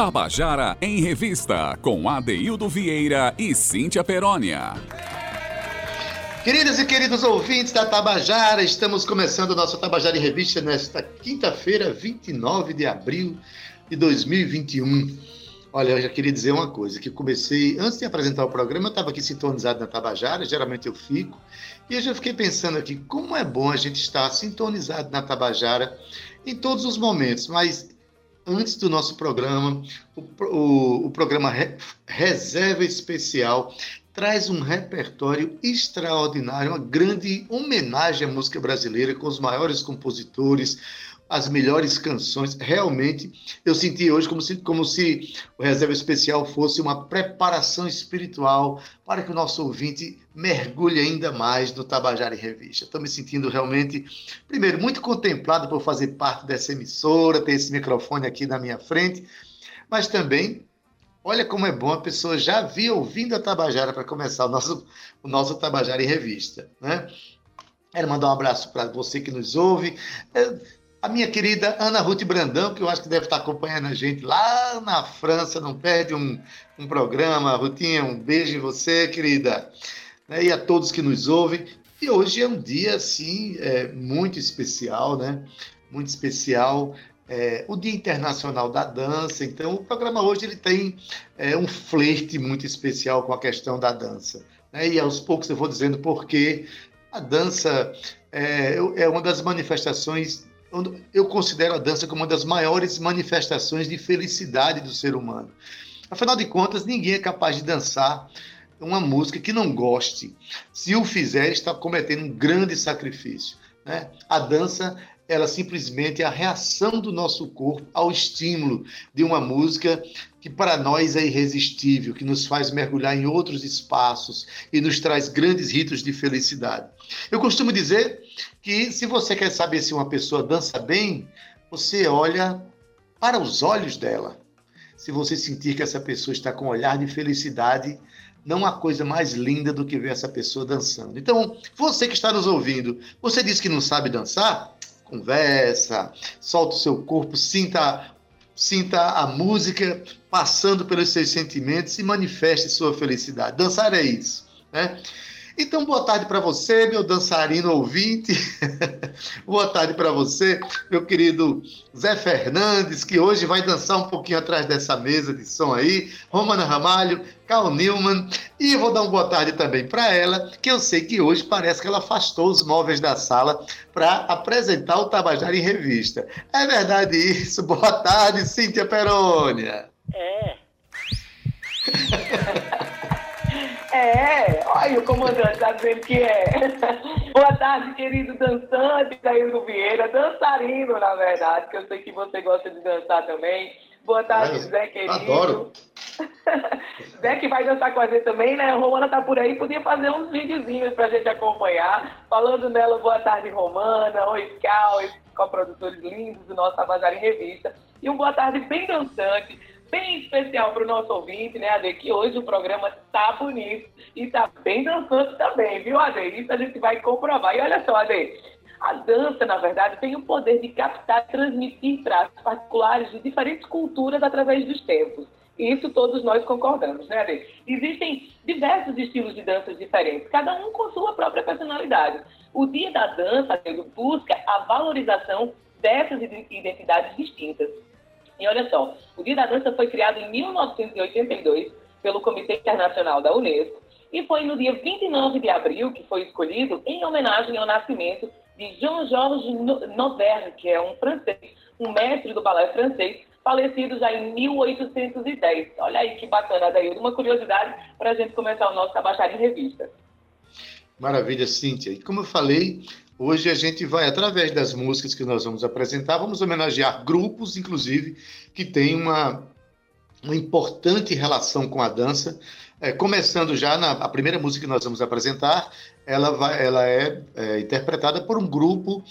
Tabajara em Revista, com Adeildo Vieira e Cíntia Perónia. Queridas e queridos ouvintes da Tabajara, estamos começando o nosso Tabajara em Revista nesta quinta-feira, 29 de abril de 2021. Olha, eu já queria dizer uma coisa, que comecei, antes de apresentar o programa, eu estava aqui sintonizado na Tabajara, geralmente eu fico, e eu já fiquei pensando aqui, como é bom a gente estar sintonizado na Tabajara em todos os momentos, mas antes do nosso programa, o, o, o programa Re, Reserva Especial traz um repertório extraordinário, uma grande homenagem à música brasileira com os maiores compositores, as melhores canções. Realmente, eu senti hoje como se, como se o Reserva Especial fosse uma preparação espiritual para que o nosso ouvinte mergulhe ainda mais no Tabajara em Revista. Estou me sentindo realmente, primeiro, muito contemplado por fazer parte dessa emissora, ter esse microfone aqui na minha frente, mas também Olha como é bom a pessoa já vir ouvindo a Tabajara para começar o nosso, o nosso Tabajara em Revista. Né? Quero mandar um abraço para você que nos ouve. É, a minha querida Ana Ruth Brandão, que eu acho que deve estar acompanhando a gente lá na França, não perde um, um programa. Rutinha, um beijo em você, querida. Né? E a todos que nos ouvem. E hoje é um dia, assim, é, muito especial, né? Muito especial é, o Dia Internacional da Dança. Então, o programa hoje ele tem é, um flerte muito especial com a questão da dança. Né? E aos poucos eu vou dizendo porque a dança é, é uma das manifestações. Eu considero a dança como uma das maiores manifestações de felicidade do ser humano. Afinal de contas, ninguém é capaz de dançar uma música que não goste. Se o fizer, está cometendo um grande sacrifício. Né? A dança ela simplesmente é a reação do nosso corpo ao estímulo de uma música que para nós é irresistível, que nos faz mergulhar em outros espaços e nos traz grandes ritos de felicidade. Eu costumo dizer que se você quer saber se uma pessoa dança bem, você olha para os olhos dela. Se você sentir que essa pessoa está com um olhar de felicidade, não há coisa mais linda do que ver essa pessoa dançando. Então, você que está nos ouvindo, você disse que não sabe dançar? conversa, solta o seu corpo, sinta, sinta a música passando pelos seus sentimentos e manifeste sua felicidade. Dançar é isso, né? Então, boa tarde para você, meu dançarino ouvinte. boa tarde para você, meu querido Zé Fernandes, que hoje vai dançar um pouquinho atrás dessa mesa de som aí. Romana Ramalho, Carl Newman. E vou dar uma boa tarde também para ela, que eu sei que hoje parece que ela afastou os móveis da sala para apresentar o Tabajara em revista. É verdade isso? Boa tarde, Cíntia Perônia. É. É, olha o comandante está dizendo que é. Boa tarde, querido dançante Daíldo Vieira, dançarino, na verdade, que eu sei que você gosta de dançar também. Boa tarde, é, Zé, querido. Adoro. Zé que vai dançar com a gente também, né? A Romana tá por aí, podia fazer uns videozinhos pra gente acompanhar. Falando nela, boa tarde, Romana. Oi, Cal, co-produtores lindos do nosso Tabajara em Revista. E um boa tarde bem dançante bem especial para o nosso ouvinte, né, Ade? Que hoje o programa tá bonito e tá bem dançante também, viu, Ade? Isso a gente vai comprovar. E olha só, Ade, a dança, na verdade, tem o poder de captar transmitir traços particulares de diferentes culturas através dos tempos. Isso todos nós concordamos, né, Ade? Existem diversos estilos de danças diferentes, cada um com sua própria personalidade. O Dia da Dança, Ade, busca a valorização dessas identidades distintas. E olha só, o Dia da Dança foi criado em 1982 pelo Comitê Internacional da Unesco e foi no dia 29 de abril que foi escolhido em homenagem ao nascimento de Jean-Georges Nauvert, que é um francês, um mestre do balé francês, falecido já em 1810. Olha aí que bacana, daí uma curiosidade para a gente começar o nosso Tabachara em Revista. Maravilha, Cíntia. E como eu falei, Hoje a gente vai, através das músicas que nós vamos apresentar, vamos homenagear grupos, inclusive, que têm uma, uma importante relação com a dança. É, começando já na a primeira música que nós vamos apresentar, ela, vai, ela é, é interpretada por um grupo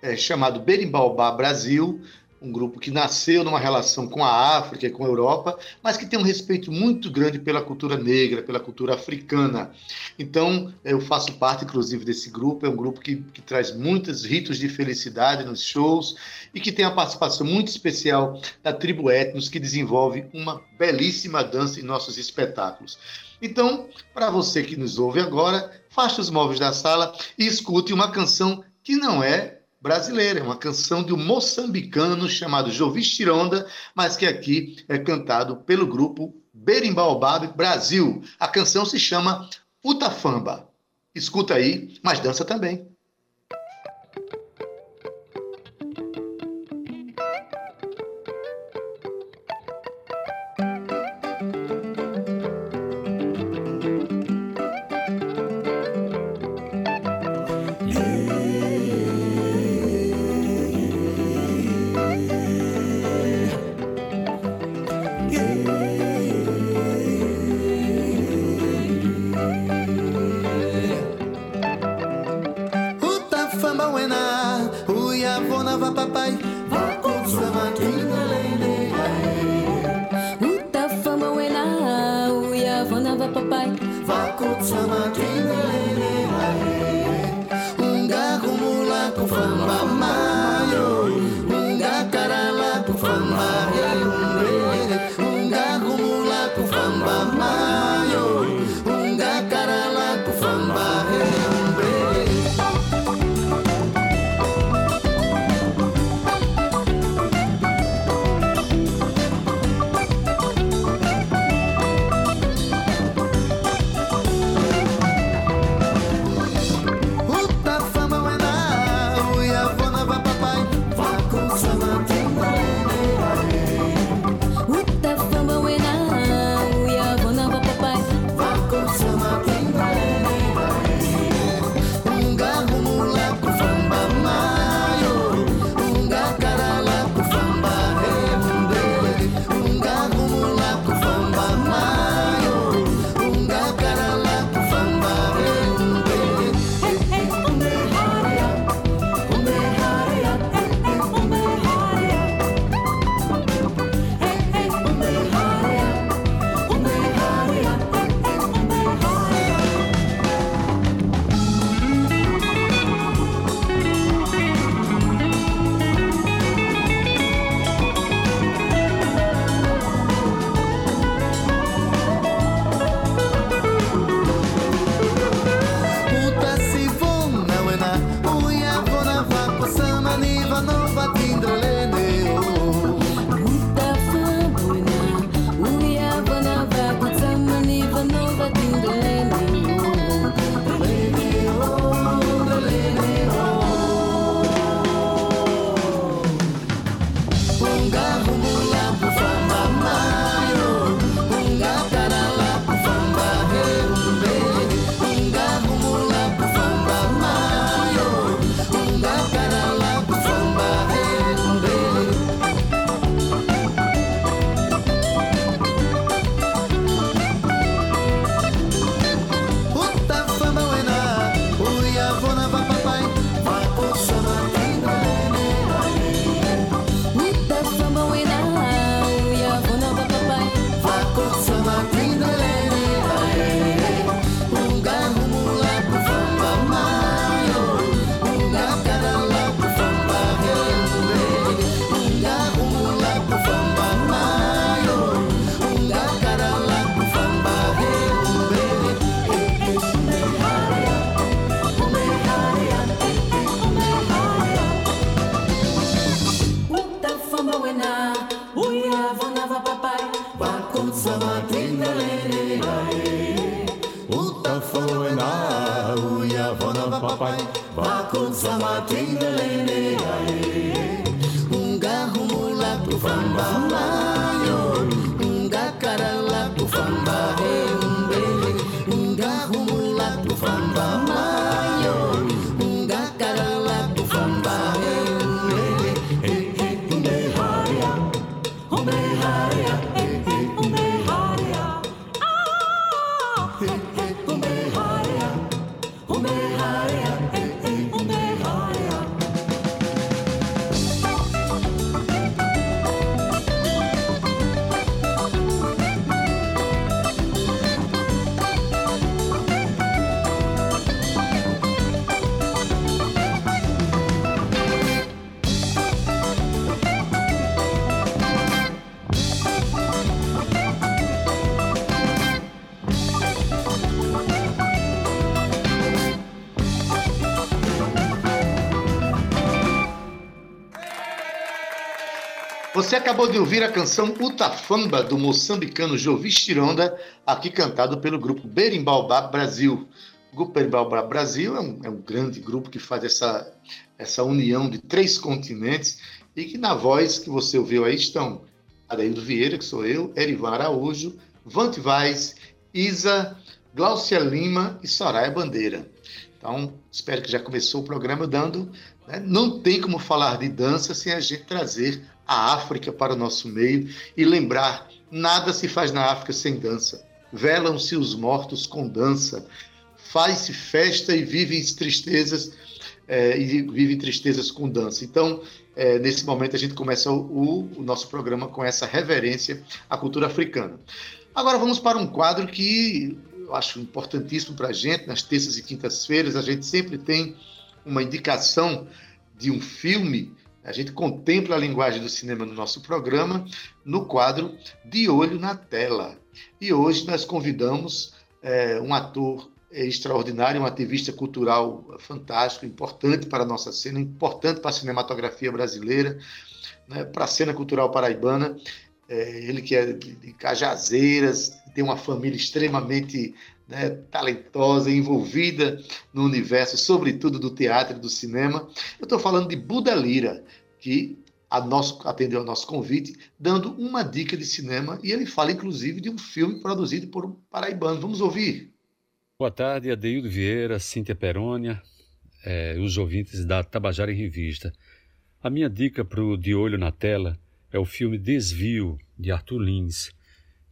é, chamado Berimbaubá Brasil, um grupo que nasceu numa relação com a África e com a Europa, mas que tem um respeito muito grande pela cultura negra, pela cultura africana. Então, eu faço parte, inclusive, desse grupo. É um grupo que, que traz muitos ritos de felicidade nos shows e que tem a participação muito especial da tribo Etnos, que desenvolve uma belíssima dança em nossos espetáculos. Então, para você que nos ouve agora, faça os móveis da sala e escute uma canção que não é brasileira, é uma canção de um moçambicano chamado Jovis Tironda, mas que aqui é cantado pelo grupo Berimbaubab Brasil. A canção se chama Utafamba. Escuta aí, mas dança também. Você acabou de ouvir a canção Utafamba, do moçambicano Jovis Tironda, aqui cantado pelo grupo Berimbaubá Brasil. O grupo Berimbaubá Brasil é um, é um grande grupo que faz essa, essa união de três continentes e que na voz que você ouviu aí estão Adaildo Vieira, que sou eu, Erivan Araújo, Vante Vaz, Isa, Glaucia Lima e Soraya Bandeira. Então, espero que já começou o programa dando. Né? Não tem como falar de dança sem a gente trazer a África para o nosso meio e lembrar: nada se faz na África sem dança. Velam-se os mortos com dança. Faz-se festa e vivem tristezas é, e vive tristezas com dança. Então, é, nesse momento, a gente começa o, o, nosso programa com essa reverência à cultura africana. Agora vamos para um quadro que eu acho importantíssimo para a gente. Nas terças e quintas-feiras, a gente sempre tem uma indicação de um filme a gente contempla a linguagem do cinema no nosso programa, no quadro De Olho na Tela. E hoje nós convidamos é, um ator extraordinário, um ativista cultural fantástico, importante para a nossa cena, importante para a cinematografia brasileira, né, para a cena cultural paraibana. É, ele que é de Cajazeiras, tem uma família extremamente né, talentosa, envolvida no universo, sobretudo do teatro e do cinema. Eu estou falando de Buda Lira, que a nosso, atendeu ao nosso convite, dando uma dica de cinema, e ele fala, inclusive, de um filme produzido por um paraibano. Vamos ouvir. Boa tarde, Adeildo Vieira, Cíntia Perônia, é, os ouvintes da Tabajara em Revista. A minha dica para o De Olho na Tela é o filme Desvio, de Arthur Lins.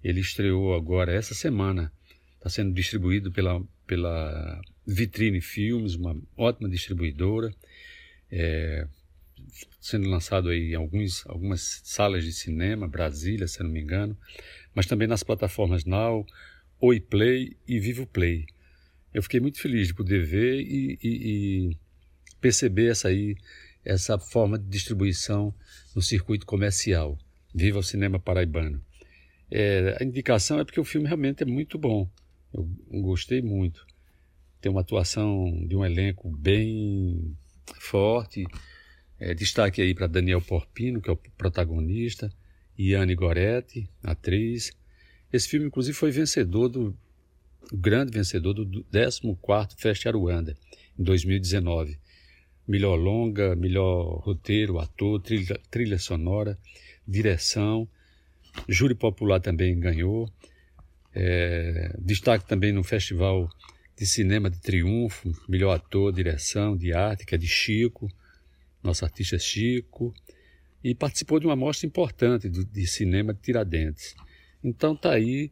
Ele estreou agora, essa semana, está sendo distribuído pela, pela Vitrine Filmes, uma ótima distribuidora, é, sendo lançado aí em alguns, algumas salas de cinema, Brasília, se não me engano, mas também nas plataformas Now, Oi Play e Vivo Play. Eu fiquei muito feliz de poder ver e, e, e perceber essa aí, essa forma de distribuição no circuito comercial. Viva o cinema paraibano. É, a indicação é porque o filme realmente é muito bom. Eu gostei muito. Tem uma atuação de um elenco bem forte. É, destaque aí para Daniel Porpino, que é o protagonista, Iane Goretti, atriz. Esse filme, inclusive, foi vencedor do grande vencedor do 14º Fest Aruanda, em 2019. Melhor longa, melhor roteiro, ator, trilha, trilha sonora, direção. Júri popular também ganhou. É, destaque também no Festival de Cinema de Triunfo, melhor ator, direção, de arte, que é de Chico, nosso artista Chico, e participou de uma mostra importante do, de cinema de Tiradentes. Então tá aí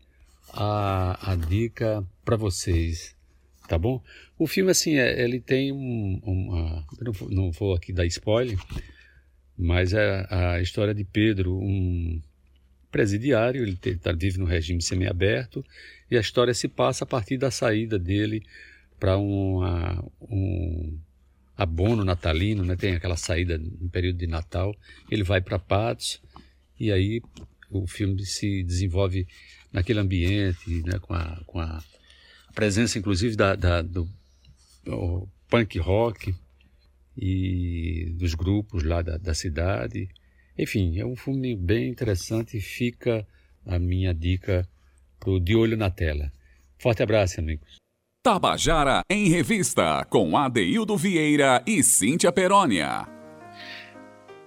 a, a dica para vocês, tá bom? O filme, assim, é, ele tem um, uma... Não vou, não vou aqui dar spoiler, mas é a história de Pedro, um presidiário, ele tá, vive no regime semiaberto, e a história se passa a partir da saída dele para um abono natalino, né? tem aquela saída no período de Natal, ele vai para Patos, e aí o filme se desenvolve naquele ambiente, né? com, a, com a presença inclusive da, da do, do punk rock e dos grupos lá da, da cidade, enfim, é um filme bem interessante e fica a minha dica pro De Olho na Tela. Forte abraço, amigos. Tabajara em Revista, com Adeildo Vieira e Cíntia Perónia.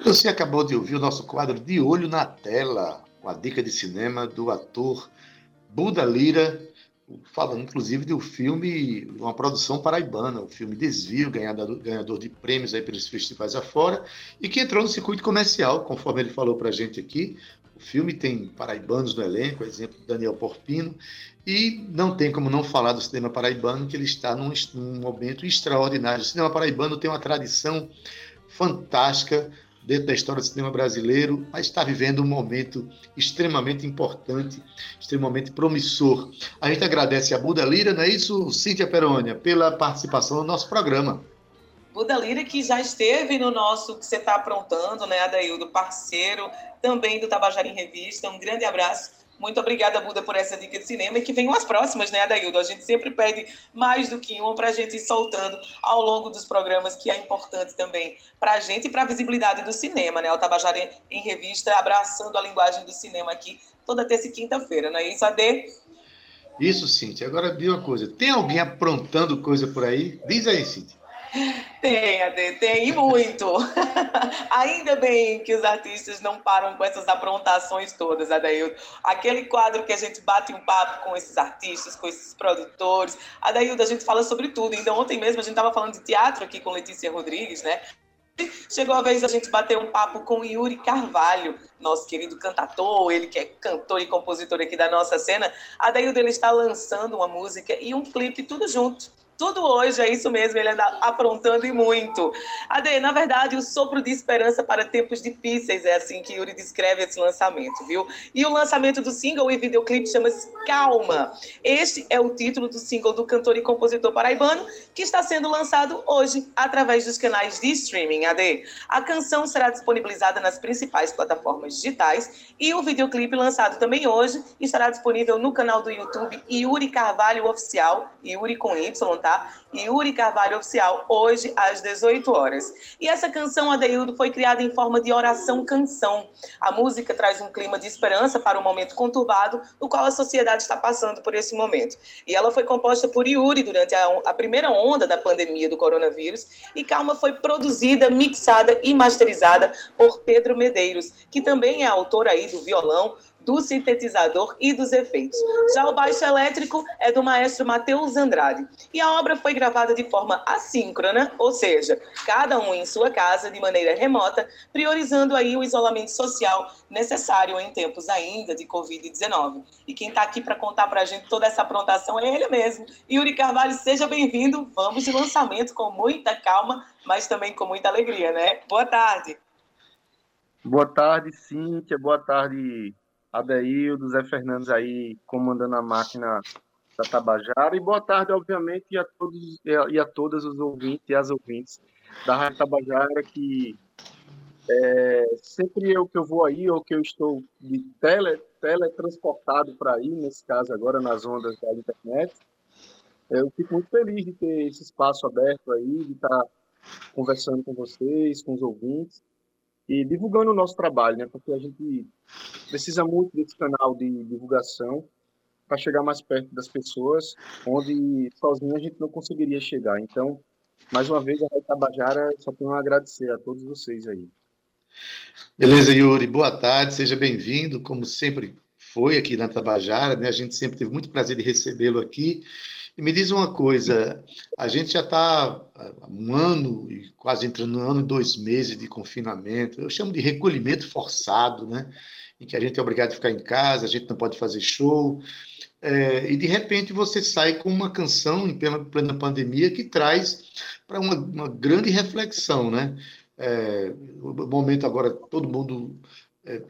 Você acabou de ouvir o nosso quadro De Olho na Tela, com a dica de cinema do ator Buda Lira, falando inclusive do filme, uma produção paraibana, o filme Desvio, ganhador, ganhador de prêmios aí pelos festivais afora, e que entrou no circuito comercial, conforme ele falou para a gente aqui. O filme tem paraibanos no elenco, exemplo Daniel Porpino, e não tem como não falar do cinema paraibano, que ele está num, num momento extraordinário. O cinema paraibano tem uma tradição fantástica dentro da história do cinema brasileiro, mas está vivendo um momento extremamente importante, extremamente promissor. A gente agradece a Buda Lira, não é isso, Cíntia Perônia, pela participação no nosso programa. Buda Lira, que já esteve no nosso que você está aprontando, né, Adaildo, parceiro também do Tabajara em Revista. Um grande abraço Muito obrigada, Buda, por essa dica de cinema e que venham as próximas, né, Adaildo? A gente sempre pede mais do que uma para a gente ir soltando ao longo dos programas, que é importante também para a gente e para a visibilidade do cinema, né? O Tabajara em Revista abraçando a linguagem do cinema aqui toda terça e quinta-feira, não é isso, Ade? Isso, Cintia. Agora, diga uma coisa: tem alguém aprontando coisa por aí? Diz aí, Cintia. Tem, Ade, tem, e muito. Ainda bem que os artistas não param com essas aprontações todas, Adaildo. Aquele quadro que a gente bate um papo com esses artistas, com esses produtores. Adaildo, a gente fala sobre tudo. Então, ontem mesmo a gente estava falando de teatro aqui com Letícia Rodrigues, né? Chegou a vez a gente bater um papo com Yuri Carvalho, nosso querido cantador, ele que é cantor e compositor aqui da nossa cena. A Daildo ele está lançando uma música e um clipe tudo junto tudo hoje, é isso mesmo, ele anda aprontando e muito. Ade, na verdade, o sopro de esperança para tempos difíceis é assim que Yuri descreve esse lançamento, viu? E o lançamento do single e videoclipe chama-se Calma. Este é o título do single do cantor e compositor paraibano, que está sendo lançado hoje através dos canais de streaming, Ade. A canção será disponibilizada nas principais plataformas digitais e o videoclipe lançado também hoje estará disponível no canal do YouTube Yuri Carvalho Oficial, Yuri com Y, tá? Yuri Carvalho Oficial, hoje às 18 horas. E essa canção, Adeildo, foi criada em forma de oração-canção. A música traz um clima de esperança para um momento conturbado, no qual a sociedade está passando por esse momento. E ela foi composta por Yuri durante a, a primeira onda da pandemia do coronavírus, e Calma foi produzida, mixada e masterizada por Pedro Medeiros, que também é autor aí do violão, do sintetizador e dos efeitos. Já o baixo elétrico é do maestro Matheus Andrade. E a obra foi gravada de forma assíncrona, ou seja, cada um em sua casa, de maneira remota, priorizando aí o isolamento social necessário em tempos ainda de Covid-19. E quem está aqui para contar para a gente toda essa aprontação é ele mesmo. Yuri Carvalho, seja bem-vindo. Vamos de lançamento com muita calma, mas também com muita alegria, né? Boa tarde. Boa tarde, Cíntia. Boa tarde, Adeildo, Zé Fernandes aí comandando a máquina da Tabajara. E boa tarde, obviamente, a todos e a todas os ouvintes e as ouvintes da Rádio Tabajara, que é, sempre eu que eu vou aí, ou que eu estou de tele, teletransportado para aí, nesse caso agora nas ondas da internet, eu fico muito feliz de ter esse espaço aberto aí, de estar conversando com vocês, com os ouvintes e divulgando o nosso trabalho, né? Porque a gente precisa muito desse canal de divulgação para chegar mais perto das pessoas, onde sozinho a gente não conseguiria chegar. Então, mais uma vez, a Rádio Tabajara só tenho a agradecer a todos vocês aí. Beleza, Yuri. Boa tarde, seja bem-vindo, como sempre foi aqui na Tabajara, né? A gente sempre teve muito prazer de recebê-lo aqui. E me diz uma coisa, a gente já está um ano, e quase entrando no ano e dois meses de confinamento, eu chamo de recolhimento forçado, né? em que a gente é obrigado a ficar em casa, a gente não pode fazer show, é, e de repente você sai com uma canção em plena, plena pandemia que traz para uma, uma, grande reflexão, né? É, o momento agora, todo mundo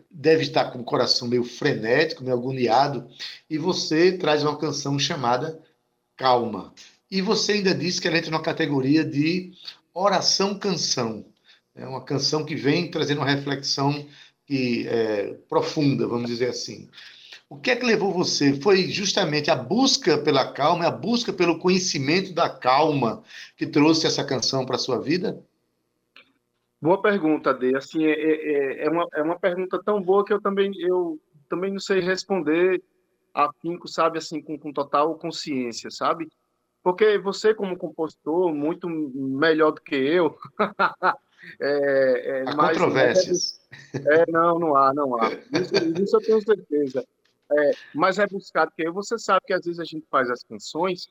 deve estar com o coração meio frenético, meio agoniado, e você traz uma canção chamada calma. E você ainda disse que ela entra na categoria de oração-canção. É uma canção que vem trazendo uma reflexão que, é, profunda, vamos dizer assim. O que é que levou você? Foi justamente a busca pela calma, a busca pelo conhecimento da calma que trouxe essa canção para a sua vida? Boa pergunta, Dê. Assim, é, é, é, uma, é uma pergunta tão boa que eu também, eu também não sei responder afinco, sabe, assim, com, com total consciência, sabe? Porque você, como compositor, muito melhor do que eu. é, é, há mais, controvérsias. É, não, não há, não há. Isso, isso eu tenho certeza. É, mais rebuscado que eu, você sabe que às vezes a gente faz as canções,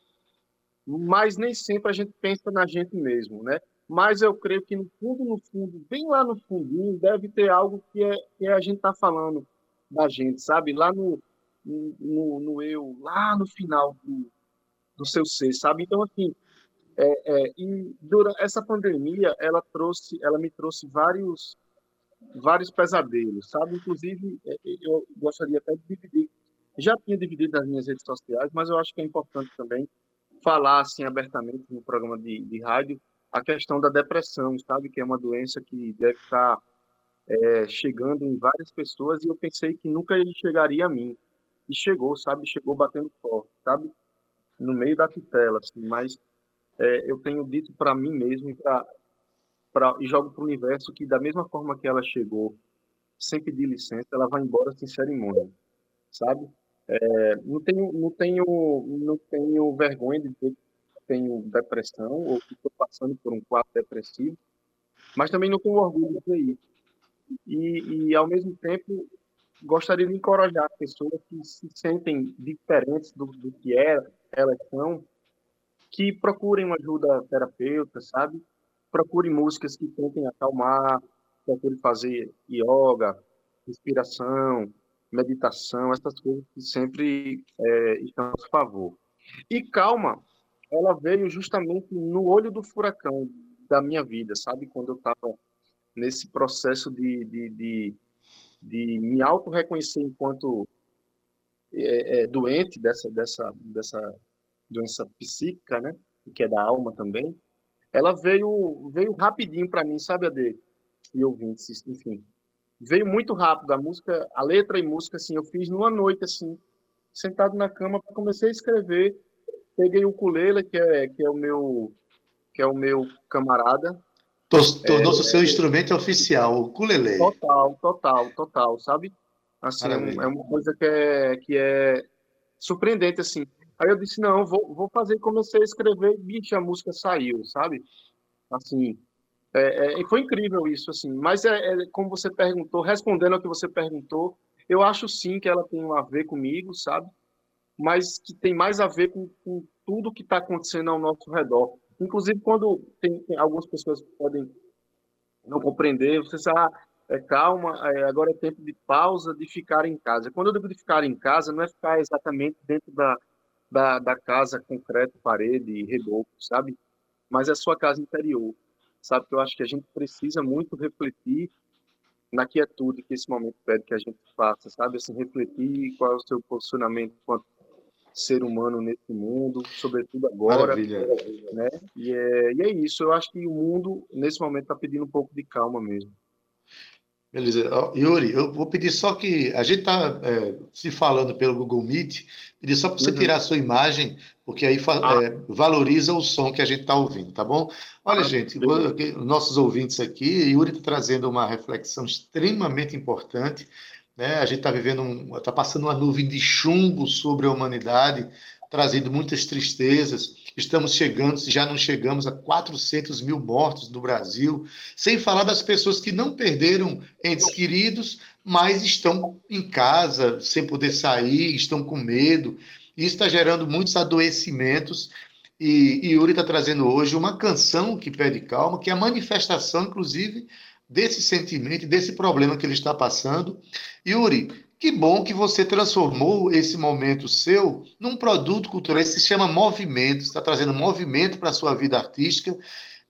mas nem sempre a gente pensa na gente mesmo, né? Mas eu creio que no fundo, no fundo, bem lá no fundinho, deve ter algo que, é, que a gente está falando da gente, sabe? Lá no, no, no eu, lá no final do, do seu ser, sabe? Então, assim, é, é, e durante essa pandemia, ela trouxe, ela me trouxe vários, vários pesadelos, sabe? Inclusive, é, eu gostaria até de dividir, já tinha dividido nas minhas redes sociais, mas eu acho que é importante também falar, assim, abertamente no programa de, de rádio, a questão da depressão, sabe? Que é uma doença que deve estar é, chegando em várias pessoas e eu pensei que nunca ele chegaria a mim. E chegou, sabe? Chegou batendo forte, sabe? No meio da tutela, assim, mas é, eu tenho dito para mim mesmo e, pra, pra, e jogo para o universo que da mesma forma que ela chegou, sem pedir licença, ela vai embora sem cerimônia, sabe? É, não tenho, não tenho, não tenho vergonha de dizer que tenho depressão ou que estou passando por um quadro depressivo, mas também não tenho orgulho de isso. E, e ao mesmo tempo gostaria de encorajar pessoas que se sentem diferentes do, do que é, elas são, que procurem uma ajuda terapeuta, sabe? Procurem músicas que tentem acalmar, procurem fazer yoga, respiração, meditação, essas coisas que sempre é, estão a favor. E calma, ela veio justamente no olho do furacão da minha vida, sabe? Quando eu estava nesse processo de, de, de, de me auto-reconhecer enquanto é, é, doente dessa, dessa, dessa doença psíquica, né? Que é da alma também. Ela veio, veio rapidinho para mim, sabe, Ade? E ouvintes, enfim veio muito rápido a música, a letra e música assim, eu fiz numa noite assim, sentado na cama, comecei a escrever, peguei o ukulele, que é que é o meu que é o meu camarada. Tornou-se o seu é, instrumento oficial, o ukulele. Total, total, total, sabe? Assim, é uma coisa que é que é surpreendente assim. Aí eu disse, não, vou, vou fazer, comecei a escrever, bicho, a música saiu, sabe? Assim, é, é, foi incrível isso, assim. Mas é, é, como você perguntou, respondendo ao que você perguntou, eu acho sim que ela tem a ver comigo, sabe? Mas que tem mais a ver com, com tudo que está acontecendo ao nosso redor. Inclusive, quando tem, tem, algumas pessoas que podem não compreender, você sabe, ah, é, calma, é, agora é tempo de pausa, de ficar em casa. Quando eu digo de ficar em casa, não é ficar exatamente dentro da, da, da casa, concreto, parede, reboco, sabe? Mas é a sua casa interior sabe? Que eu acho que a gente precisa muito refletir na quietude que esse momento pede que a gente faça, sabe? Assim, refletir qual é o seu posicionamento enquanto ser humano nesse mundo, sobretudo agora. Maravilha. Né? E, é, e é isso, eu acho que o mundo, nesse momento, está pedindo um pouco de calma mesmo. Beleza. Yuri, eu vou pedir só que a gente está é, se falando pelo Google Meet, pedir só para você uhum. tirar a sua imagem, porque aí ah. é, valoriza o som que a gente está ouvindo, tá bom? Olha, ah, gente, nossos ouvintes aqui, Yuri está trazendo uma reflexão extremamente importante. Né? A gente está vivendo, está passando uma nuvem de chumbo sobre a humanidade, trazendo muitas tristezas. Estamos chegando, se já não chegamos a 400 mil mortos no Brasil, sem falar das pessoas que não perderam entes queridos, mas estão em casa, sem poder sair, estão com medo. Isso está gerando muitos adoecimentos. E, e Yuri está trazendo hoje uma canção que pede calma, que é a manifestação, inclusive, desse sentimento, desse problema que ele está passando. Yuri, que bom que você transformou esse momento seu num produto cultural que se chama movimento, está trazendo movimento para a sua vida artística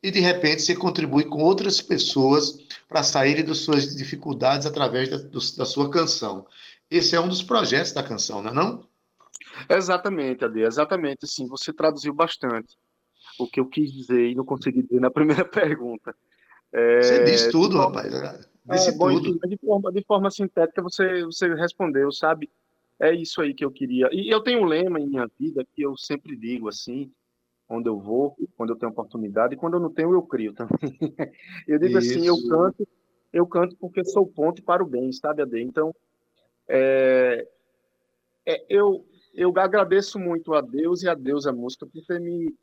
e de repente você contribui com outras pessoas para saírem das suas dificuldades através da, do, da sua canção. Esse é um dos projetos da canção, não é não? Exatamente, Ade, exatamente. Sim, você traduziu bastante o que eu quis dizer e não consegui dizer na primeira pergunta. É... Você diz tudo, rapaz. Disse é, bom, tudo. de, forma, de forma sintética, você, você respondeu, sabe? É isso aí que eu queria. E eu tenho um lema em minha vida que eu sempre digo assim, onde eu vou, quando eu tenho oportunidade, e quando eu não tenho, eu crio também. eu digo isso. assim, eu canto, eu canto porque sou ponto para o bem, sabe, Ade? Então, é, é, eu, eu agradeço muito a Deus e a Deus a música por ter me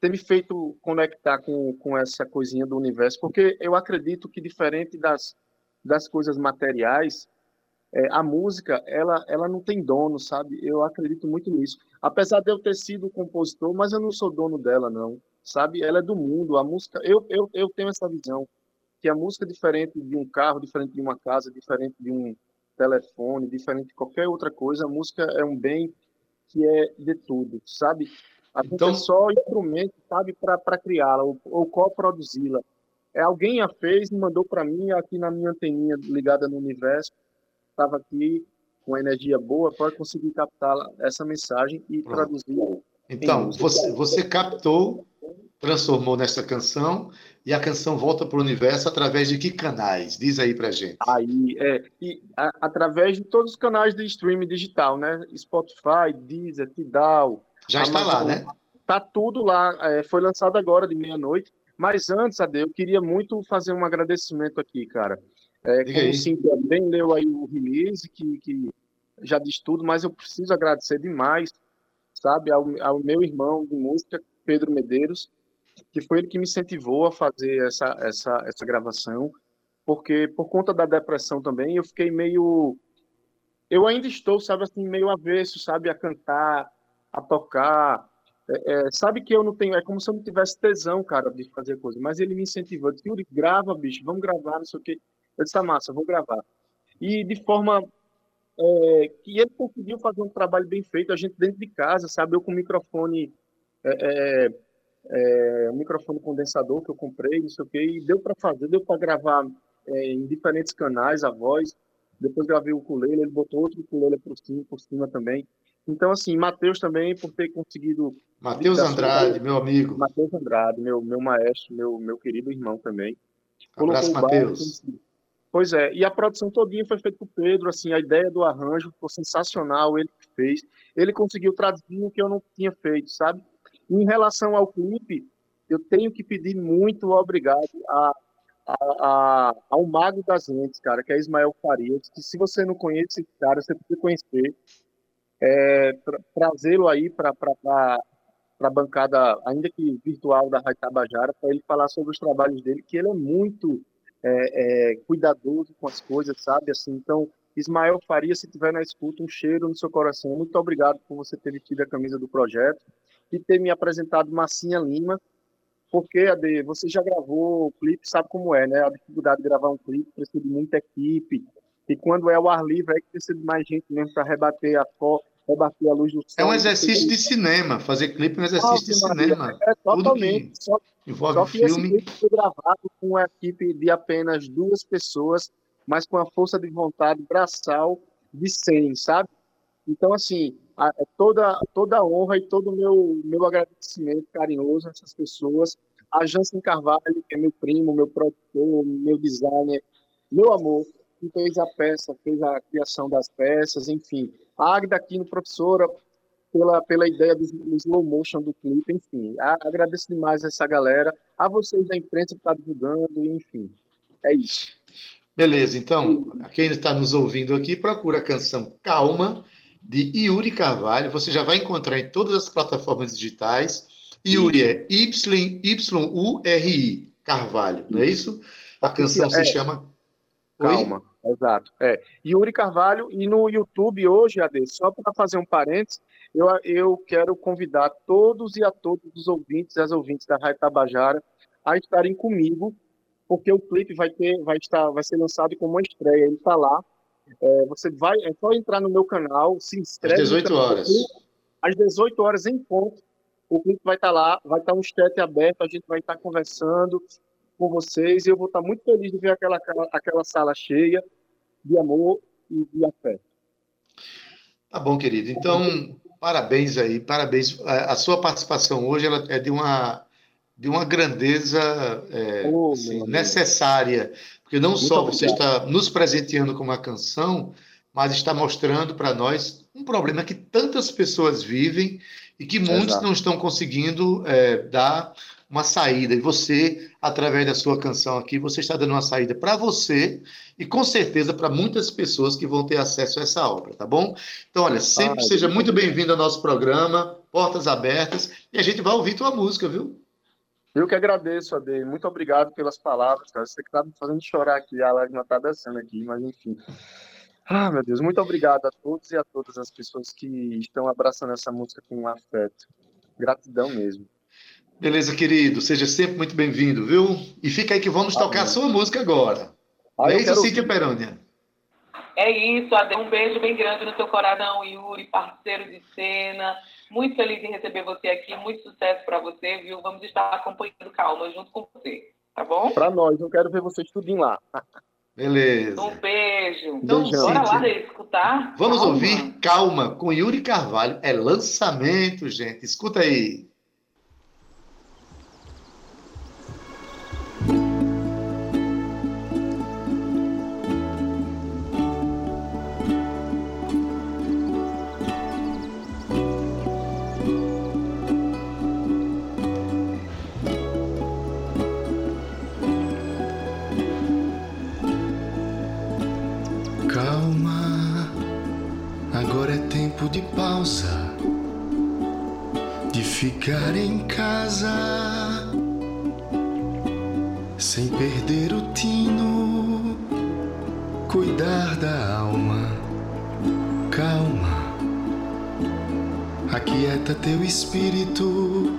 ter me feito conectar com, com essa coisinha do universo, porque eu acredito que diferente das, das coisas materiais, é, a música ela ela não tem dono, sabe? Eu acredito muito nisso. Apesar de eu ter sido compositor, mas eu não sou dono dela, não, sabe? Ela é do mundo. A música, eu eu, eu tenho essa visão que a música é diferente de um carro, diferente de uma casa, diferente de um telefone, diferente de qualquer outra coisa, a música é um bem que é de tudo, sabe? A gente então... é só instrumento, sabe, para criá-la ou, ou co-produzi-la. É, alguém a fez e mandou para mim aqui na minha anteninha ligada no universo. Estava aqui com energia boa para conseguir captar essa mensagem e traduzir. Então, você, você captou transformou nessa canção e a canção volta para o universo através de que canais? Diz aí para gente. Aí, é, e, a, através de todos os canais de streaming digital, né? Spotify, Deezer, Tidal. Já está lá, né? Tá tudo lá. É, foi lançado agora de meia-noite. Mas antes, Ade, eu queria muito fazer um agradecimento aqui, cara. É, como o bem leu aí o release, que, que já diz tudo, mas eu preciso agradecer demais, sabe, ao, ao meu irmão de música, Pedro Medeiros, que foi ele que me incentivou a fazer essa, essa, essa gravação, porque por conta da depressão também, eu fiquei meio. Eu ainda estou, sabe, assim, meio avesso, sabe, a cantar, a tocar. É, é, sabe que eu não tenho, é como se eu não tivesse tesão, cara, de fazer coisa, mas ele me incentivou, disse, Yuri, grava, bicho, vamos gravar, não sei o quê. Eu disse, tá massa, vou gravar. E de forma é, que ele conseguiu fazer um trabalho bem feito, a gente dentro de casa, sabe, eu com o microfone é, é é, um microfone condensador que eu comprei, não sei o que, e deu para fazer, deu para gravar em diferentes canais a voz. Depois gravei o ukulele, ele botou outro ukulele por cima, por cima também. Então, assim, Matheus também, por ter conseguido. Matheus Andrade, meu amigo. Matheus Andrade, meu, meu maestro, meu, meu querido irmão também. Abraço, Matheus. Pois é, e a produção todinha foi feita por Pedro, assim, a ideia do arranjo ficou sensacional, ele fez. Ele conseguiu traduzir o que eu não tinha feito, sabe? Em relação ao clipe, eu tenho que pedir muito obrigado a, a, a, ao mago das lentes, cara, que é Ismael Farias, que se você não conhece esse cara, você precisa conhecer. É, trazê-lo aí para a bancada, ainda que virtual, da Rádio Tabajara, para ele falar sobre os trabalhos dele, que ele é muito é, é, cuidadoso com as coisas, sabe? Assim, então, Ismael Faria, se tiver na escuta, um cheiro no seu coração. Muito obrigado por você ter vestido a camisa do projeto e ter me apresentado Massinha Lima, porque, Ade, você já gravou o clipe, sabe como é, né? A dificuldade de gravar um clipe precisa de muita equipe, e quando é o ar livre, é que precisa de mais gente mesmo para rebater a foto, rebater a luz do céu. É um exercício de cinema, fazer clipe é um exercício de cinema. É, totalmente. Só, envolve só que filme. esse clipe foi gravado com uma equipe de apenas duas pessoas, mas com a força de vontade braçal de 100, sabe? Então, assim, a, é toda, toda a honra e todo o meu, meu agradecimento carinhoso a essas pessoas. A Jansen Carvalho, que é meu primo, meu produtor, meu designer, meu amor, que fez a peça, fez a criação das peças, enfim. A Agda aqui, professora, pela, pela ideia do, do slow motion do clipe, enfim. A, agradeço demais a essa galera, a vocês da imprensa que está divulgando, enfim. É isso. Beleza, então, quem está nos ouvindo aqui, procura a canção Calma, de Yuri Carvalho. Você já vai encontrar em todas as plataformas digitais. Yuri é Y-U-R-I, Carvalho, não é isso? A canção se é. chama. Calma, Oi? exato. É. Yuri Carvalho, e no YouTube hoje, Ade, só para fazer um parênteses, eu, eu quero convidar todos e a todos os ouvintes e as ouvintes da Rádio Tabajara a estarem comigo porque o clipe vai ter, vai estar, vai ser lançado como uma estreia. Ele está lá. É, você vai, é só entrar no meu canal, se inscreve. Às 18 horas. Às 18 horas em ponto. O clipe vai estar lá, vai estar um chat aberto, a gente vai estar conversando com vocês e eu vou estar muito feliz de ver aquela, aquela, aquela sala cheia de amor e de afeto. Tá bom, querido. Então, parabéns aí, parabéns. A, a sua participação hoje ela é de uma de uma grandeza é, oh, assim, necessária, porque não Muito só você está nos presenteando com uma canção, mas está mostrando para nós um problema que tantas pessoas vivem e que muitos Exato. não estão conseguindo é, dar uma saída. E você, através da sua canção aqui, você está dando uma saída para você e com certeza para muitas pessoas que vão ter acesso a essa obra, tá bom? Então, olha, sempre ah, seja muito bem-vindo ao nosso programa, portas abertas, e a gente vai ouvir tua música, viu? Eu que agradeço, Ade. Muito obrigado pelas palavras, cara. Você que tá me fazendo chorar aqui, a lágrima tá descendo aqui, mas enfim. Ah, meu Deus, muito obrigado a todos e a todas as pessoas que estão abraçando essa música com um afeto. Gratidão mesmo. Beleza, querido. Seja sempre muito bem-vindo, viu? E fica aí que vamos Amém. tocar a sua música agora. Ah, é isso, Cíntia Perônia? É isso, Ade. Um beijo bem grande no seu coração, Yuri, parceiro de cena. Muito feliz em receber você aqui. Muito sucesso para você, viu? Vamos estar acompanhando calma junto com você, tá bom? Para nós, eu quero ver vocês tudinho lá. Beleza. Um beijo. Então, Beijão. bora lá escutar. Vamos calma. ouvir Calma com Yuri Carvalho. É lançamento, gente. Escuta aí. Ficar em casa sem perder o tino, cuidar da alma, calma, aquieta teu espírito,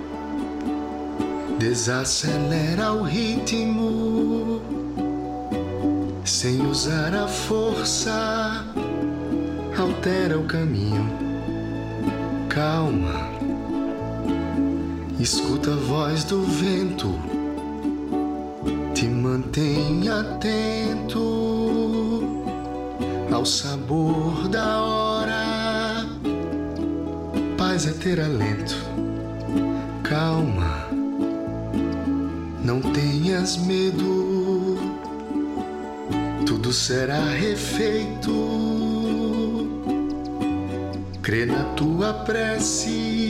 desacelera o ritmo, sem usar a força, altera o caminho, calma, escuta a voz do vento te mantém atento ao sabor da hora. Paz é ter alento, calma, não tenhas medo, tudo será refeito. Crê na tua prece,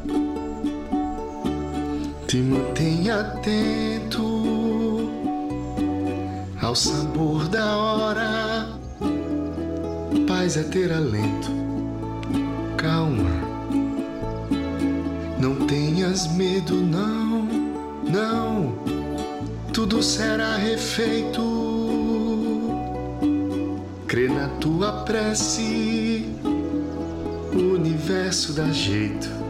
te mantém atento ao sabor da hora. Paz é ter alento tenhas medo, não, não, tudo será refeito. Crê na tua prece, o universo dá jeito.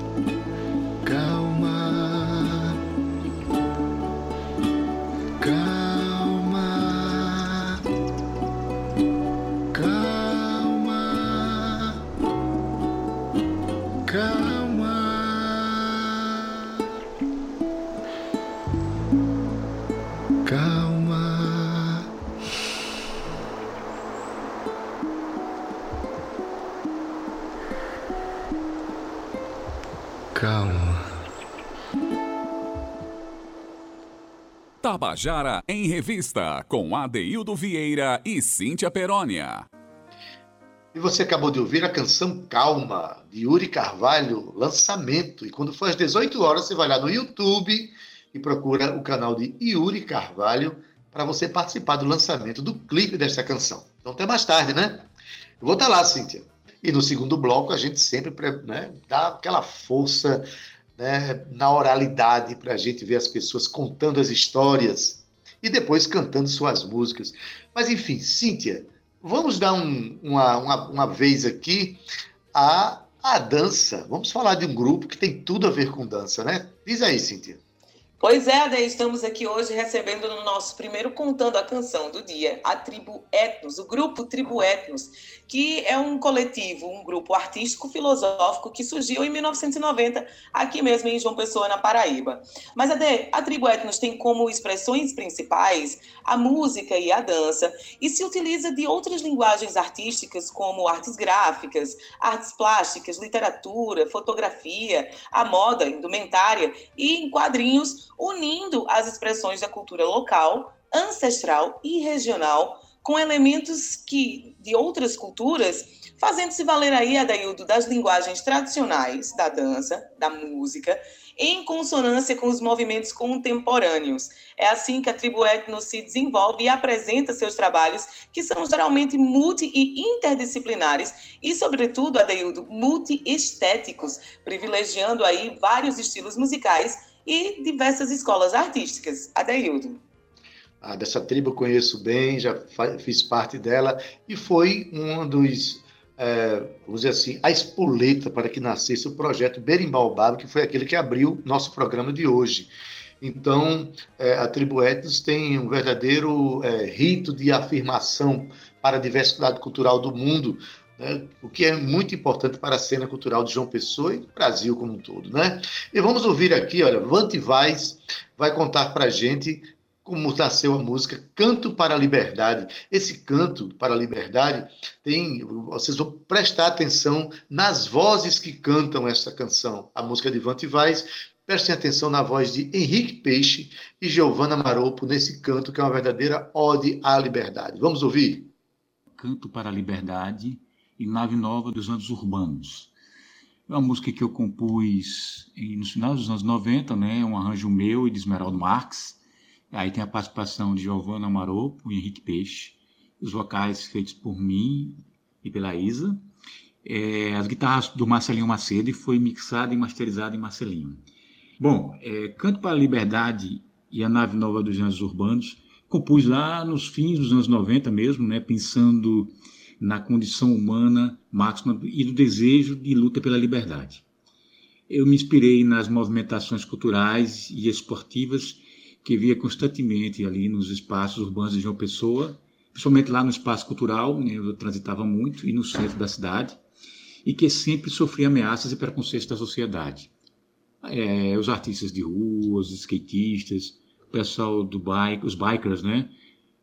Tabajara em Revista, com Adeildo Vieira e Cíntia Perónia. E você acabou de ouvir a canção Calma, de Yuri Carvalho, lançamento. E quando for às 18 horas, você vai lá no YouTube e procura o canal de Yuri Carvalho para você participar do lançamento do clipe desta canção. Então até mais tarde, né? Eu vou estar lá, Cíntia. E no segundo bloco a gente sempre né, dá aquela força né, na oralidade, para a gente ver as pessoas contando as histórias e depois cantando suas músicas. Mas, enfim, Cíntia, vamos dar um, uma, uma, uma vez aqui a, a dança. Vamos falar de um grupo que tem tudo a ver com dança, né? Diz aí, Cíntia. Pois é, Ade, estamos aqui hoje recebendo no nosso primeiro Contando a Canção do Dia, a Tribo Etnos, o grupo Tribo Etnos, que é um coletivo, um grupo artístico-filosófico que surgiu em 1990, aqui mesmo em João Pessoa, na Paraíba. Mas, Ade, a Tribo Etnos tem como expressões principais a música e a dança, e se utiliza de outras linguagens artísticas, como artes gráficas, artes plásticas, literatura, fotografia, a moda, indumentária e em quadrinhos unindo as expressões da cultura local, ancestral e regional com elementos que de outras culturas, fazendo-se valer aí, Adaildo, das linguagens tradicionais da dança, da música, em consonância com os movimentos contemporâneos. É assim que a tribo etno se desenvolve e apresenta seus trabalhos, que são geralmente multi e interdisciplinares e, sobretudo, Adaildo, multiestéticos, privilegiando aí vários estilos musicais e diversas escolas artísticas. Adeildo. Ah, dessa tribo conheço bem, já fiz parte dela e foi um dos é, vamos dizer assim, a espoleta para que nascesse o projeto Berimbau que foi aquele que abriu nosso programa de hoje. Então, é, a tribo Etnos tem um verdadeiro é, rito de afirmação para a diversidade cultural do mundo, né? o que é muito importante para a cena cultural de João Pessoa e do Brasil como um todo. Né? E vamos ouvir aqui, olha, Vante Vaz vai contar para a gente como nasceu a música Canto para a Liberdade. Esse canto para a liberdade tem, vocês vão prestar atenção nas vozes que cantam essa canção. A música de Vante Vaz, prestem atenção na voz de Henrique Peixe e Giovanna Maropo nesse canto que é uma verdadeira ode à liberdade. Vamos ouvir? Canto para a Liberdade e Nave Nova dos Anos Urbanos. É uma música que eu compus no final dos anos 90, né? um arranjo meu e de Esmeraldo Marques Aí tem a participação de Giovanna Maropo e Henrique Peixe, os vocais feitos por mim e pela Isa. É, as guitarras do Marcelinho Macedo e foi mixada e masterizada em Marcelinho. Bom, é, Canto para a Liberdade e a Nave Nova dos Anos Urbanos compus lá nos fins dos anos 90 mesmo, né, pensando na condição humana máxima e do desejo de luta pela liberdade. Eu me inspirei nas movimentações culturais e esportivas que via constantemente ali nos espaços urbanos de João Pessoa, principalmente lá no espaço cultural, né, eu transitava muito, e no centro da cidade, e que sempre sofria ameaças e preconceitos da sociedade. É, os artistas de rua, os skatistas, o pessoal do bike, os bikers, né,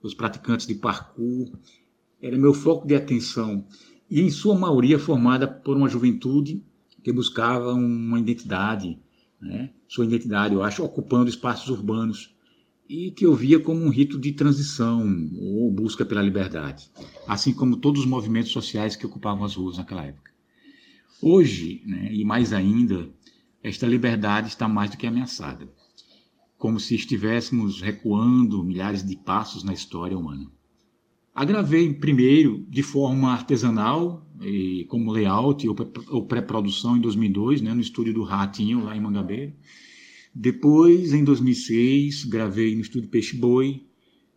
os praticantes de parkour, era meu foco de atenção, e em sua maioria formada por uma juventude que buscava uma identidade, né, sua identidade, eu acho, ocupando espaços urbanos. E que eu via como um rito de transição ou busca pela liberdade, assim como todos os movimentos sociais que ocupavam as ruas naquela época. Hoje, né, e mais ainda, esta liberdade está mais do que ameaçada, como se estivéssemos recuando milhares de passos na história humana. Agravei primeiro de forma artesanal, como layout ou pré-produção em 2002, né, no estúdio do Ratinho, lá em Mangabeira. Depois, em 2006, gravei no estúdio Peixe Boi.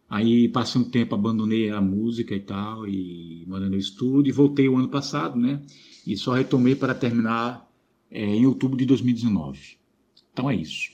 Aí, passei um tempo, abandonei a música e tal, e abandonei o estúdio, e voltei o ano passado, né? E só retomei para terminar é, em outubro de 2019. Então é isso.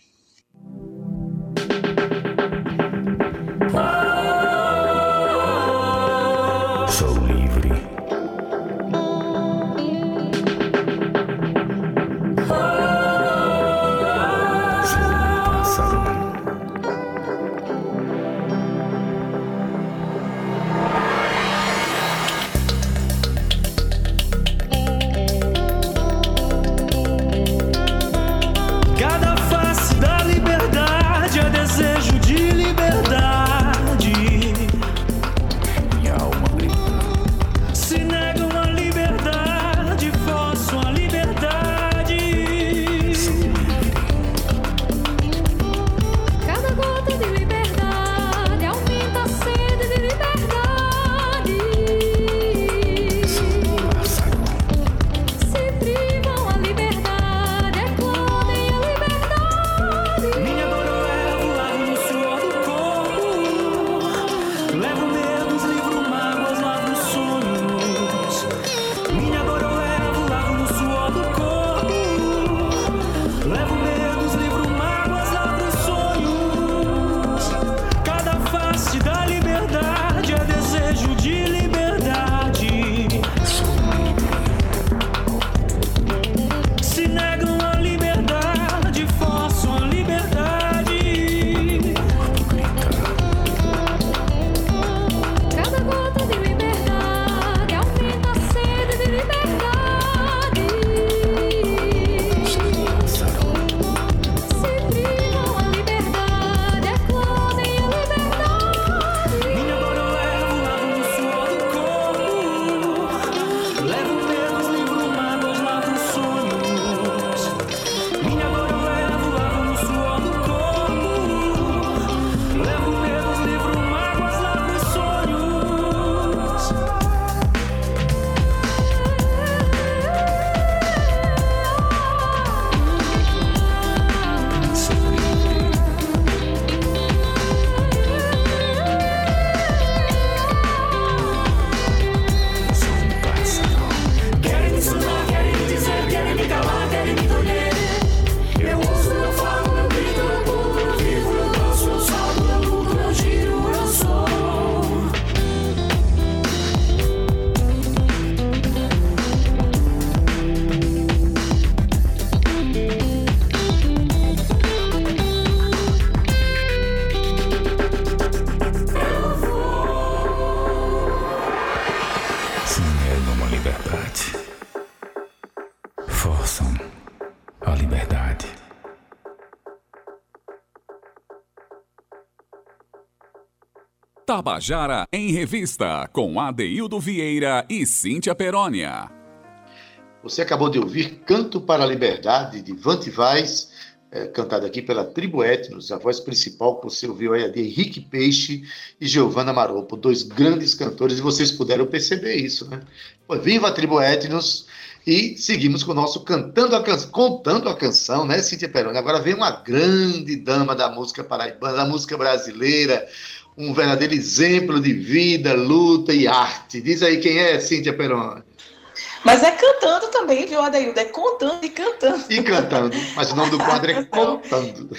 Tabajara em Revista, com Adeildo Vieira e Cíntia Perónia. Você acabou de ouvir Canto para a Liberdade, de Vante Vaz, é, cantado aqui pela Tribo Etnos. A voz principal que você ouviu aí é de Henrique Peixe e Giovanna Maropo, dois grandes cantores, e vocês puderam perceber isso, né? Viva a Tribo Etnos! E seguimos com o nosso Cantando a Canção, contando a canção, né, Cíntia Peroni? Agora vem uma grande dama da música paraibana, da música brasileira, um verdadeiro exemplo de vida, luta e arte. Diz aí quem é, Cíntia Peroni. Mas é cantando também, viu, Adaildo? É contando e cantando. E cantando. Mas o nome do quadro é Contando.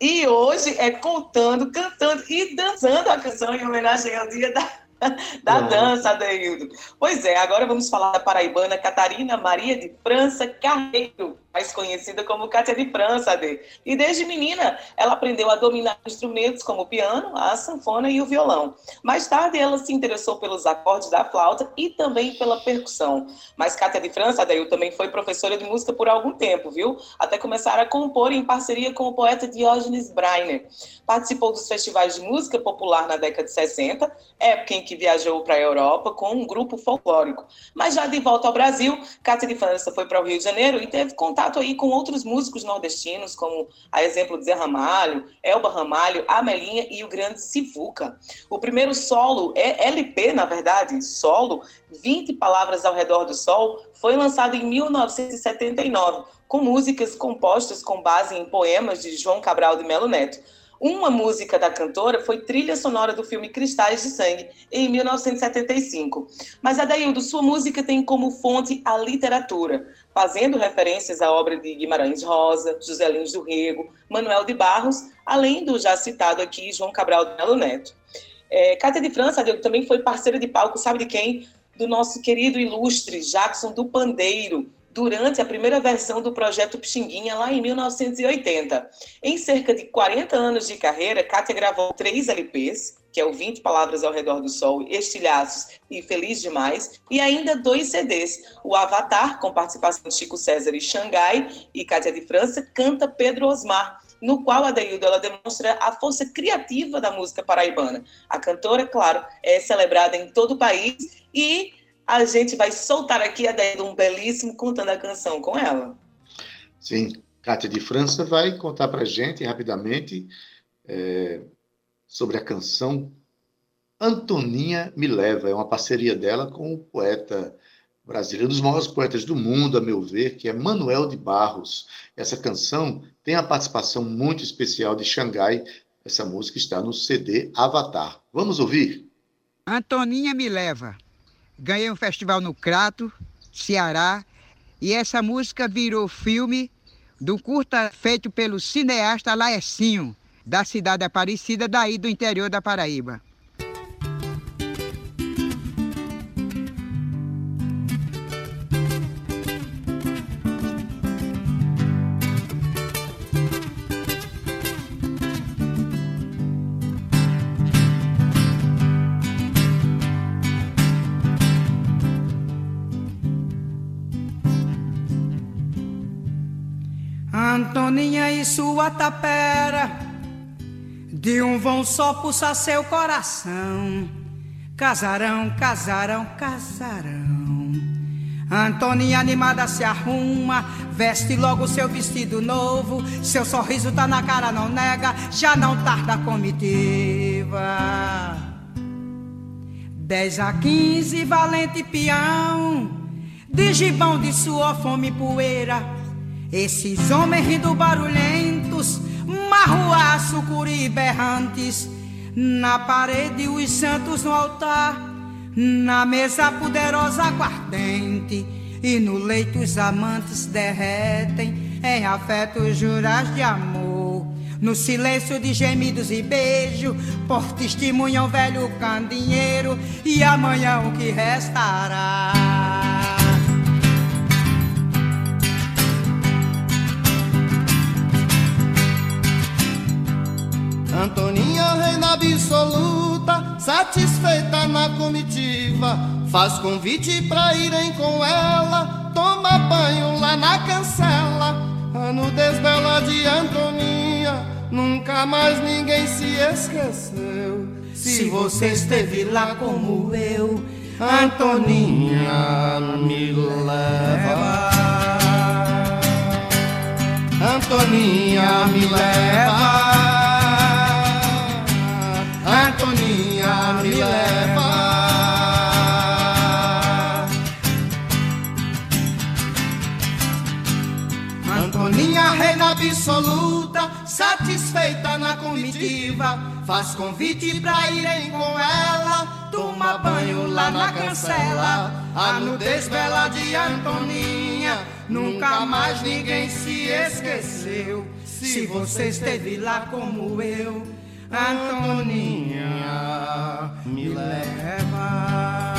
E hoje é contando, cantando e dançando a canção em homenagem ao dia da da dança, Adeildo. Pois é, agora vamos falar da paraibana Catarina Maria de França Carreiro, mais conhecida como Cátia de França, Ade. E desde menina, ela aprendeu a dominar instrumentos como o piano, a sanfona e o violão. Mais tarde, ela se interessou pelos acordes da flauta e também pela percussão. Mas Cátia de França, Adeildo, também foi professora de música por algum tempo, viu? Até começar a compor em parceria com o poeta Diógenes Breiner. Participou dos festivais de música popular na década de 60, época em que viajou para a Europa com um grupo folclórico. Mas já de volta ao Brasil, Cátia de França foi para o Rio de Janeiro e teve contato aí com outros músicos nordestinos, como a exemplo de Zé Ramalho, Elba Ramalho, Amelinha e o grande Sivuca. O primeiro solo, é LP, na verdade, solo, 20 Palavras ao Redor do Sol, foi lançado em 1979, com músicas compostas com base em poemas de João Cabral de Melo Neto. Uma música da cantora foi trilha sonora do filme Cristais de Sangue, em 1975. Mas, Adaildo, sua música tem como fonte a literatura, fazendo referências à obra de Guimarães Rosa, José Lins do Rego, Manuel de Barros, além do já citado aqui João Cabral de Melo Neto. É, Cátia de França, Adaildo, também foi parceira de palco, sabe de quem? Do nosso querido ilustre Jackson do Pandeiro, durante a primeira versão do projeto Pixinguinha, lá em 1980. Em cerca de 40 anos de carreira, Kátia gravou três LPs, que é o 20 Palavras ao Redor do Sol, Estilhaços e Feliz Demais, e ainda dois CDs, o Avatar, com participação de Chico César e Xangai, e Kátia de França, canta Pedro Osmar, no qual a Deildo ela demonstra a força criativa da música paraibana. A cantora, claro, é celebrada em todo o país e a gente vai soltar aqui a ideia de um belíssimo contando a canção com ela. Sim, Kátia de França vai contar para a gente rapidamente é, sobre a canção Antoninha Me Leva. É uma parceria dela com o poeta brasileiro, um dos maiores poetas do mundo, a meu ver, que é Manuel de Barros. Essa canção tem a participação muito especial de Xangai. Essa música está no CD Avatar. Vamos ouvir? Antoninha Me Leva. Ganhei um festival no Crato, Ceará, e essa música virou filme do curta feito pelo cineasta Laecinho, da cidade Aparecida, daí do interior da Paraíba. Antoninha e sua tapera, de um vão só pulsa seu coração. Casarão, casarão, casarão. Antoninha animada se arruma, veste logo seu vestido novo. Seu sorriso tá na cara, não nega, já não tarda a comitiva. Dez a quinze, valente peão, de gibão de sua fome e poeira esses homens rindo barulhentos, marruaço, curi berrantes, na parede os santos no altar, na mesa poderosa aguardente, e no leito os amantes derretem em afetos juras de amor. No silêncio de gemidos e beijo, por testemunham velho candinheiro, e amanhã o que restará. Antoninha, reina absoluta, satisfeita na comitiva, faz convite pra irem com ela, toma banho lá na cancela. A nudez bela de Antoninha nunca mais ninguém se esqueceu. Se você esteve lá como eu, Antoninha me leva. Antoninha me leva. Antoninha me leva. Antoninha, reina absoluta, satisfeita na comitiva, faz convite pra irem com ela, toma banho lá na cancela, a nudez bela de Antoninha, nunca mais ninguém se esqueceu. Se você esteve lá como eu, Antoninha me leva.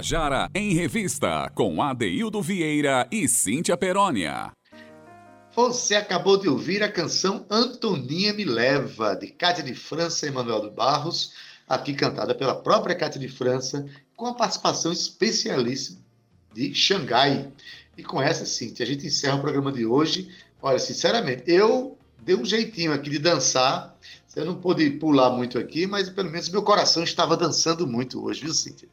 Tabajara em Revista, com Adeildo Vieira e Cíntia Perónia. Você acabou de ouvir a canção Antoninha Me Leva, de Cátia de França e Manuel de Barros, aqui cantada pela própria Cátia de França, com a participação especialíssima de Xangai. E com essa, Cíntia, a gente encerra o programa de hoje. Olha, sinceramente, eu dei um jeitinho aqui de dançar. Você não pôde pular muito aqui, mas pelo menos meu coração estava dançando muito hoje, viu, Cíntia?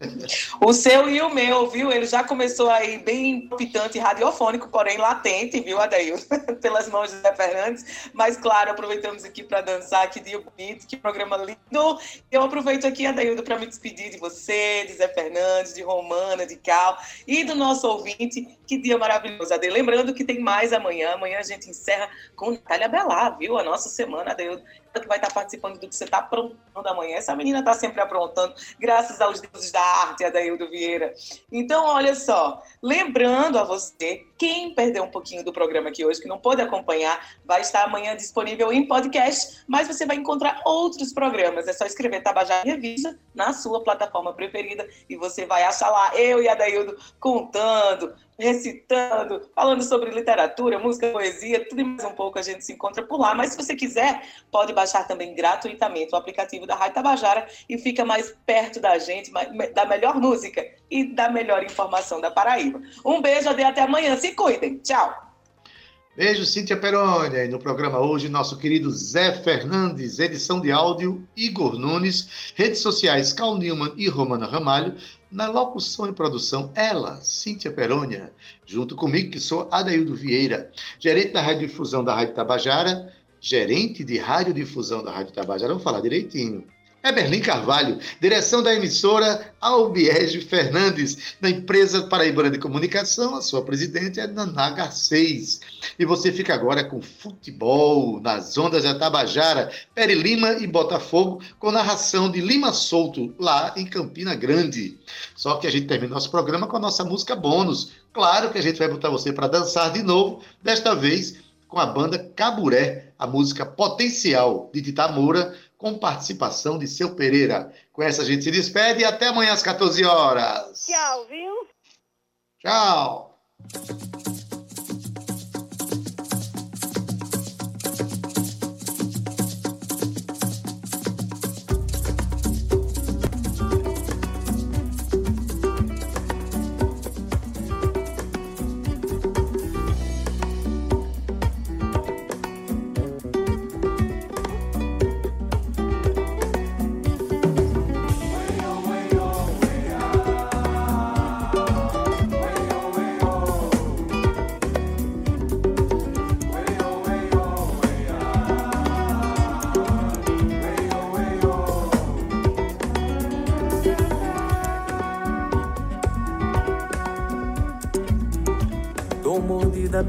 O seu e o meu, viu? Ele já começou aí bem palpitante radiofônico, porém latente, viu, Adail? Pelas mãos de Zé Fernandes. Mas, claro, aproveitamos aqui para dançar. Que dia bonito, que programa lindo. Eu aproveito aqui, Adaildo, para me despedir de você, de Zé Fernandes, de Romana, de Cal e do nosso ouvinte. Que dia maravilhoso, Adail. Lembrando que tem mais amanhã. Amanhã a gente encerra com Natália Belar, viu? A nossa semana, Adaildo que vai estar participando do que você está aprontando amanhã. Essa menina está sempre aprontando, graças aos deuses da arte, Adaildo Vieira. Então, olha só, lembrando a você, quem perdeu um pouquinho do programa aqui hoje, que não pôde acompanhar, vai estar amanhã disponível em podcast, mas você vai encontrar outros programas. É só escrever Tabajara Revista na sua plataforma preferida e você vai achar lá eu e Adaildo contando, recitando, falando sobre literatura, música, poesia, tudo e mais um pouco a gente se encontra por lá. Mas se você quiser, pode baixar também gratuitamente o aplicativo da Rádio Tabajara e fica mais perto da gente, da melhor música e da melhor informação da Paraíba. Um beijo, até amanhã. Se cuidem. Tchau. Beijo, Cíntia Perônia. E no programa hoje, nosso querido Zé Fernandes, edição de áudio, Igor Nunes, redes sociais Cal Newman e Romana Ramalho, na locução e produção, ela, Cíntia Perônia, junto comigo, que sou Adaildo Vieira, gerente da Radiodifusão da Rádio Tabajara, gerente de Radiodifusão da Rádio Tabajara, vamos falar direitinho. É Berlim Carvalho, direção da emissora Albiege Fernandes, da empresa Paraibana de Comunicação, a sua presidente é Nanaga 6. E você fica agora com futebol nas ondas da Tabajara, Peri Lima e Botafogo, com narração de Lima Solto, lá em Campina Grande. Só que a gente termina nosso programa com a nossa música bônus. Claro que a gente vai botar você para dançar de novo, desta vez com a banda Caburé, a música Potencial de Tita Moura, com participação de Seu Pereira. Com essa a gente se despede e até amanhã às 14 horas. Tchau, viu? Tchau.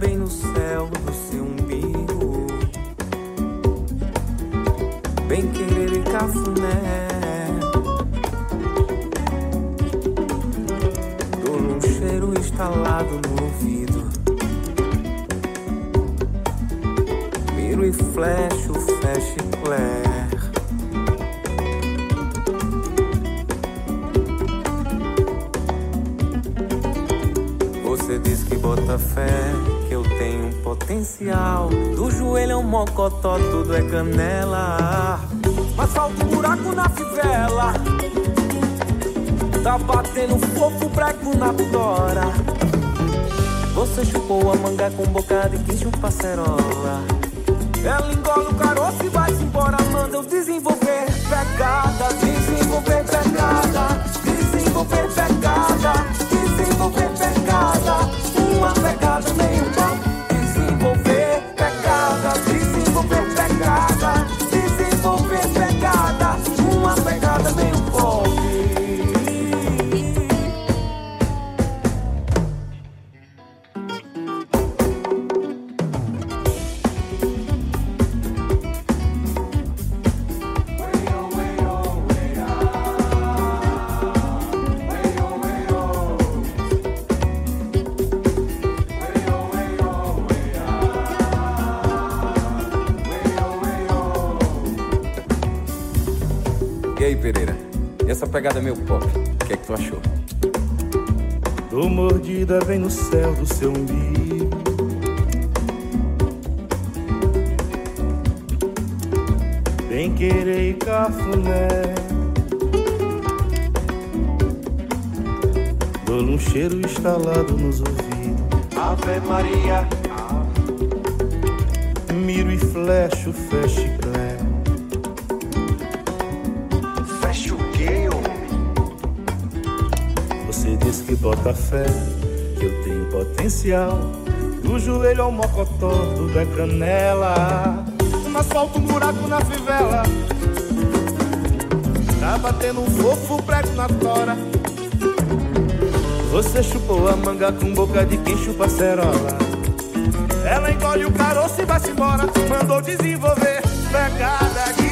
Bem no céu pegada meio pop? O que é que tu achou? Dou mordida bem no céu do seu umbigo. Bem querer e cafuné. Dou-lhe um cheiro instalado nos ouvidos. Ave Maria. Miro e flecho, fecho bota fé, que eu tenho potencial. Do joelho ao mocotó, tudo é canela. Mas falta um buraco na fivela. Tá batendo um fofo prego na tora. Você chupou a manga com boca de quem chupa cerola. Ela engole o caroço e vai-se embora. Mandou desenvolver pegada de